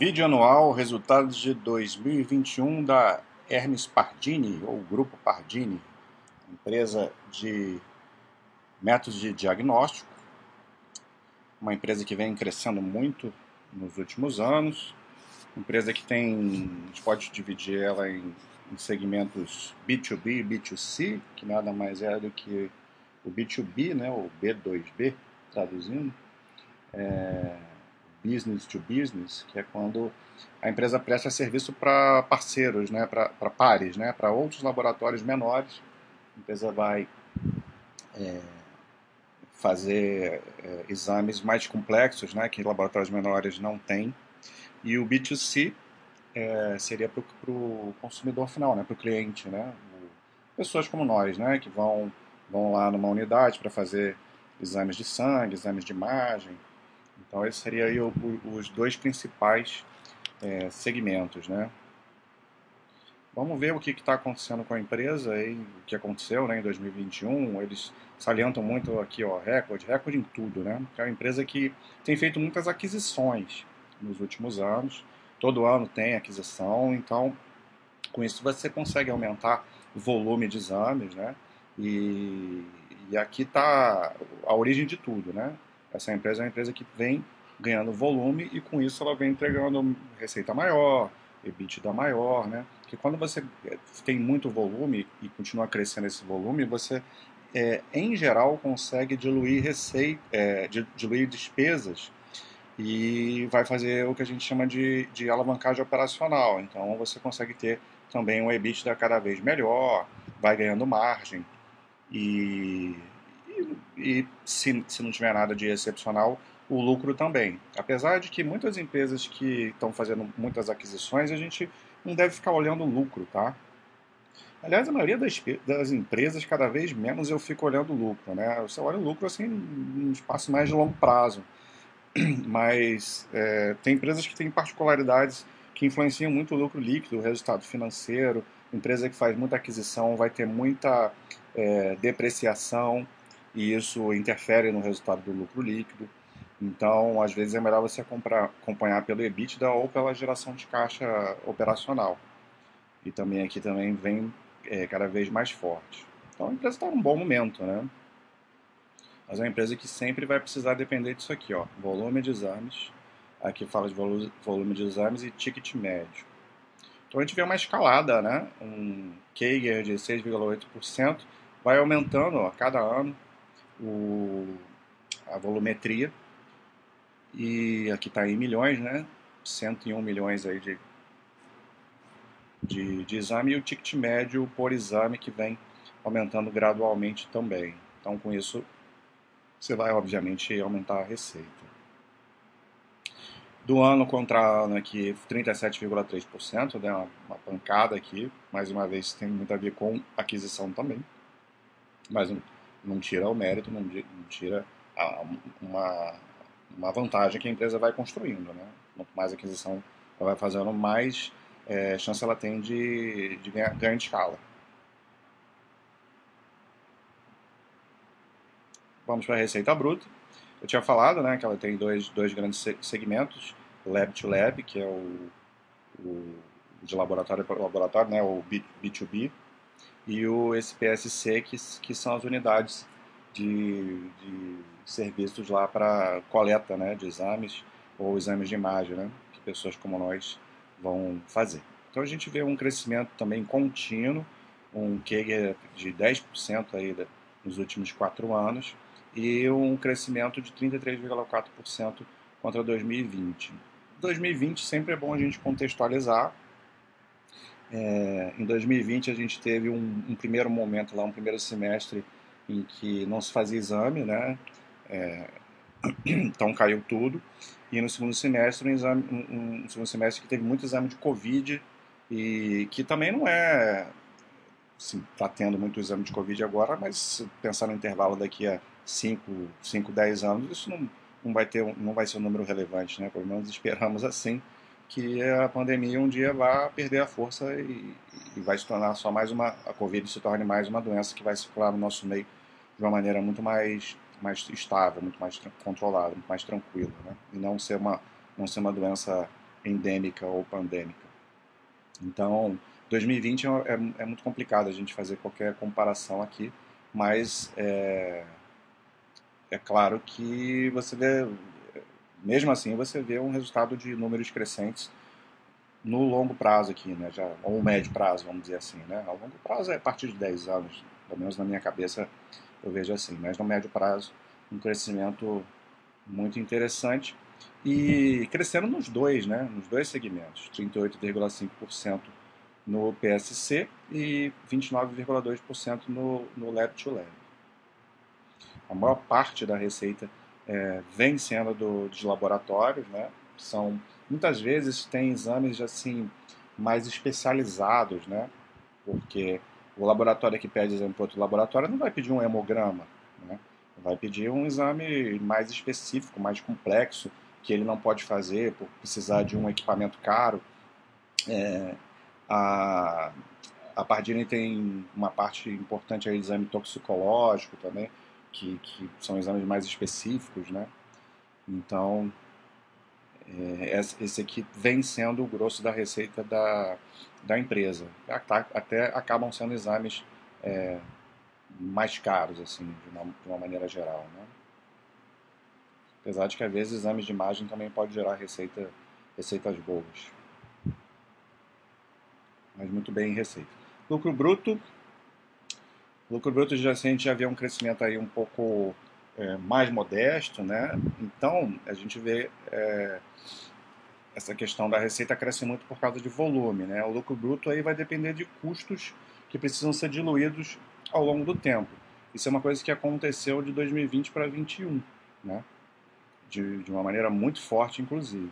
Vídeo anual, resultados de 2021 da Hermes Pardini, ou Grupo Pardini, empresa de métodos de diagnóstico, uma empresa que vem crescendo muito nos últimos anos, empresa que tem, a gente pode dividir ela em, em segmentos B2B e B2C, que nada mais é do que o B2B, né, o B2B, traduzindo, é, business to business, que é quando a empresa presta serviço para parceiros, né, para pares, né, para outros laboratórios menores. A empresa vai é, fazer é, exames mais complexos, né, que laboratórios menores não têm. E o B2C é, seria para o consumidor final, né, para o cliente, né, pessoas como nós, né, que vão vão lá numa unidade para fazer exames de sangue, exames de imagem, então, esses seriam os dois principais é, segmentos, né? Vamos ver o que está acontecendo com a empresa, aí, o que aconteceu né, em 2021. Eles salientam muito aqui, ó, recorde, recorde em tudo, né? é uma empresa que tem feito muitas aquisições nos últimos anos. Todo ano tem aquisição, então com isso você consegue aumentar o volume de exames, né? E, e aqui está a origem de tudo, né? Essa empresa é uma empresa que vem ganhando volume e com isso ela vem entregando receita maior, EBITDA maior, né? Que quando você eh, tem muito volume e continua crescendo esse volume, você é, em geral consegue diluir receita, é, diluir despesas e vai fazer o que a gente chama de, de alavancagem operacional. Então você consegue ter também um EBITDA cada vez melhor, vai ganhando margem e e se, se não tiver nada de excepcional, o lucro também. Apesar de que muitas empresas que estão fazendo muitas aquisições, a gente não deve ficar olhando o lucro, tá? Aliás, a maioria das, das empresas, cada vez menos eu fico olhando o lucro, né? Você olha o lucro assim, num espaço mais de longo prazo. Mas é, tem empresas que têm particularidades que influenciam muito o lucro líquido, o resultado financeiro. Empresa que faz muita aquisição vai ter muita é, depreciação e isso interfere no resultado do lucro líquido. Então, às vezes é melhor você acompanhar pelo EBITDA ou pela geração de caixa operacional. E também aqui também vem é, cada vez mais forte. Então, a empresa está num bom momento, né? Mas é uma empresa que sempre vai precisar depender disso aqui, ó, volume de exames. Aqui fala de volume de exames e ticket médio. Então a gente vê uma escalada, né? Um CAGR de 6,8%, vai aumentando ó, a cada ano o, a volumetria. E aqui está em milhões, né? 101 milhões aí de, de, de exame e o ticket médio por exame que vem aumentando gradualmente também. Então, com isso, você vai, obviamente, aumentar a receita. Do ano contra ano aqui, 37,3%, né, uma, uma pancada aqui. Mais uma vez, tem muito a ver com aquisição também. Mas não tira o mérito, não, tira a, uma, uma vantagem que a empresa vai construindo. Né? Quanto mais aquisição ela vai fazendo, mais é, chance ela tem de, de ganhar, ganhar de escala. Vamos para a receita bruta. Eu tinha falado né, que ela tem dois, dois grandes segmentos, Lab to Lab, que é o, o de laboratório para laboratório, né, o B2B, e o SPSC, que, que são as unidades de, de serviços lá para coleta né, de exames ou exames de imagem, né, que pessoas como nós vão fazer. Então a gente vê um crescimento também contínuo, um QG de 10% aí nos últimos quatro anos e um crescimento de 33,4% contra 2020. 2020 sempre é bom a gente contextualizar, é, em 2020 a gente teve um, um, primeiro momento lá, um primeiro semestre em que não se fazia exame, né? É, então caiu tudo. E no segundo semestre, um, exame, um, um, segundo semestre que teve muito exame de Covid e que também não é está tendo muito exame de Covid agora, mas pensar no intervalo daqui a 5, 5 10 anos, isso não, não, vai ter, não vai ser um número relevante, né? Pelo menos esperamos assim que a pandemia um dia vai perder a força e, e, vai se tornar só mais uma a covid se torne mais uma doença que vai circular no nosso meio de uma maneira muito mais mais estável muito mais controlada muito mais tranquila né? e não ser uma não ser uma doença endêmica ou pandêmica. Então, 2020 é, é, é, muito complicado a gente fazer qualquer comparação aqui, mas é, é claro que você vê, mesmo assim, você vê um resultado de números crescentes no longo prazo aqui, né? Já, ou médio prazo, vamos dizer assim, né? A longo prazo é a partir de 10 anos, pelo menos na minha cabeça eu vejo assim, mas no médio prazo um crescimento muito interessante e crescendo nos dois, né? Nos dois segmentos, 38,5% no PSC e 29,2% no, no Lab to Lab. A maior parte da receita é, vem sendo do, dos laboratórios, né? São muitas vezes tem exames assim mais especializados, né? Porque o laboratório que pede exame para outro laboratório não vai pedir um hemograma, né? Vai pedir um exame mais específico, mais complexo, que ele não pode fazer por precisar de um equipamento caro. É, a, a Pardini tem uma parte importante aí, exame toxicológico também, que, que são exames mais específicos, né? Então, é, esse aqui vem sendo o grosso da receita da, da empresa. Até acabam sendo exames é, mais caros, assim, de uma, de uma, maneira geral. Né? Apesar de que, às vezes, exames de imagem também pode gerar receita, receitas boas. Mas muito bem em receita. Lucro bruto. Lucro bruto já, a gente já vê um crescimento aí um pouco é, mais modesto, né? Então a gente vê é, essa questão da receita cresce muito por causa de volume, né? O lucro bruto aí vai depender de custos que precisam ser diluídos ao longo do tempo. Isso é uma coisa que aconteceu de 2020 para 2021, né? De, de uma maneira muito forte, inclusive.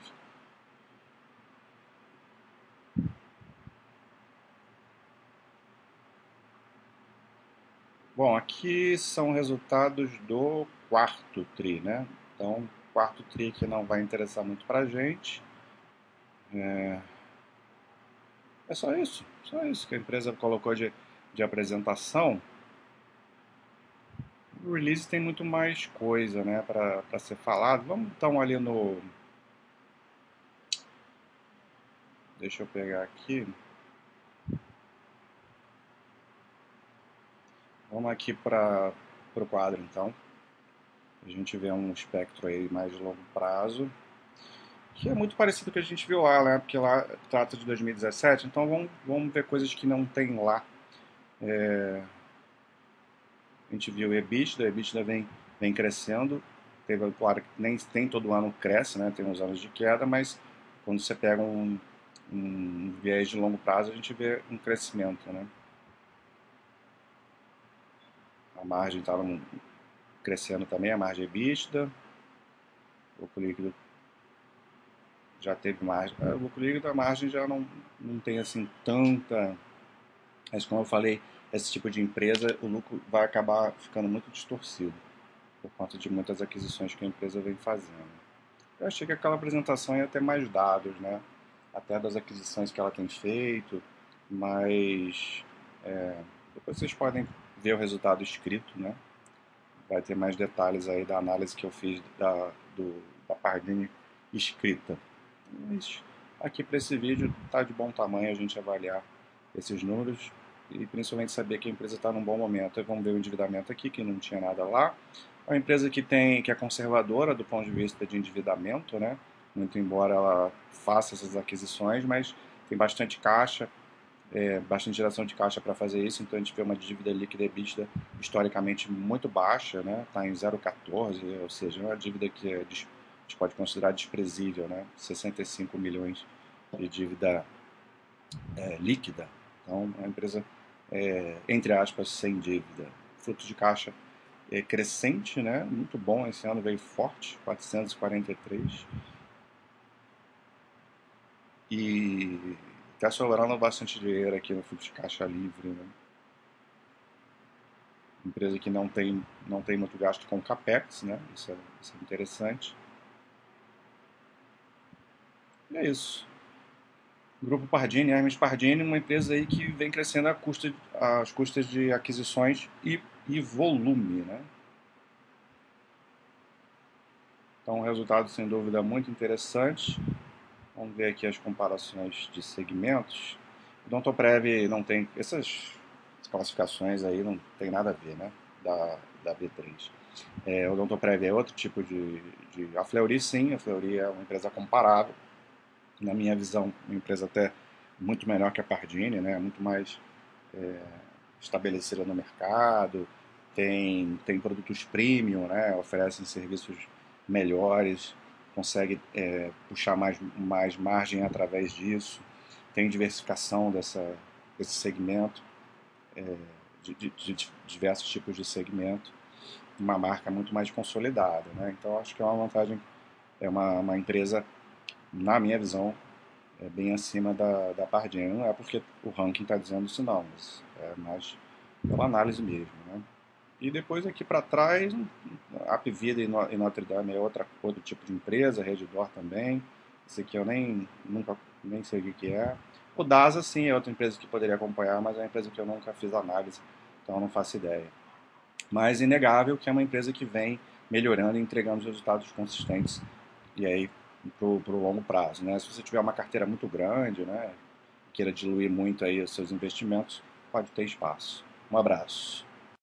Bom, aqui são resultados do quarto TRI, né? Então, quarto TRI que não vai interessar muito para a gente. É... é só isso, só isso que a empresa colocou de, de apresentação. O release tem muito mais coisa, né, para ser falado. Vamos então ali no... Deixa eu pegar aqui. Vamos aqui para o quadro, então. A gente vê um espectro aí mais de longo prazo, que é muito parecido com o que a gente viu lá, né? Porque lá trata de 2017, então vamos, vamos ver coisas que não tem lá. É... A gente viu o EBITDA, o EBITDA vem, vem crescendo, teve, claro que nem tem todo ano cresce, né? Tem uns anos de queda, mas quando você pega um, um viés de longo prazo, a gente vê um crescimento, né? A margem estava crescendo também, a margem EBITDA. O lucro líquido já teve margem. É, o lucro líquido, a margem já não, não tem assim tanta. Mas como eu falei, esse tipo de empresa, o lucro vai acabar ficando muito distorcido por conta de muitas aquisições que a empresa vem fazendo. Eu achei que aquela apresentação ia ter mais dados, né? Até das aquisições que ela tem feito, mas é, depois vocês podem ver o resultado escrito, né? Vai ter mais detalhes aí da análise que eu fiz da, do, da Pardini escrita. Mas aqui para esse vídeo está de bom tamanho a gente avaliar esses números e principalmente saber que a empresa está num bom momento. vamos ver o endividamento aqui, que não tinha nada lá. É uma empresa que tem que é conservadora do ponto de vista de endividamento, né? Muito embora ela faça essas aquisições, mas tem bastante caixa, é, bastante geração de caixa para fazer isso, então a gente vê uma dívida líquida EBITDA historicamente muito baixa, né? Está em 0,14, ou seja, é uma dívida que a gente pode considerar desprezível, né? 65 milhões de dívida é, líquida. Então, é uma empresa, é, entre aspas, sem dívida. Fluxo de caixa é crescente, né? Muito bom, esse ano veio forte, 443. E Está sobrando bastante dinheiro aqui no fluxo de caixa livre. Né? Empresa que não tem, não tem muito gasto com capex, né? isso, é, isso é interessante. E é isso. Grupo Pardini, Hermes Pardini, uma empresa aí que vem crescendo a custa, as custas de aquisições e, e volume. Né? Então, um resultado sem dúvida muito interessante Vamos ver aqui as comparações de segmentos. O Dontoprev não tem essas classificações aí não tem nada a ver, né? Da, da B3. É, o Dontoprev é outro tipo de, de... A Fleury, sim, a Fleury é uma empresa comparável. Na minha visão, uma empresa até muito melhor que a Pardini, né? Muito mais é, estabelecida no mercado, tem, tem produtos premium, né? Oferecem serviços melhores, consegue é, puxar mais, mais margem através disso, tem diversificação dessa, desse segmento, é, de, de, de, diversos tipos de segmento, uma marca muito mais consolidada. Né? Então, acho que é uma vantagem, é uma, uma empresa, na minha visão, é bem acima da, da Pardini. Não é porque o ranking está dizendo isso não, mas é mais pela análise mesmo. Né? E depois aqui para trás, a Apvida e Notre Dame é outra, outro tipo de empresa, Redditor também. Esse aqui eu nem, nunca, nem sei o que é. O DASA, sim, é outra empresa que poderia acompanhar, mas é uma empresa que eu nunca fiz análise, então não faço ideia. Mas inegável que é uma empresa que vem melhorando e entregando resultados consistentes e aí para o longo prazo. Né? Se você tiver uma carteira muito grande, né, queira diluir muito aí os seus investimentos, pode ter espaço. Um abraço.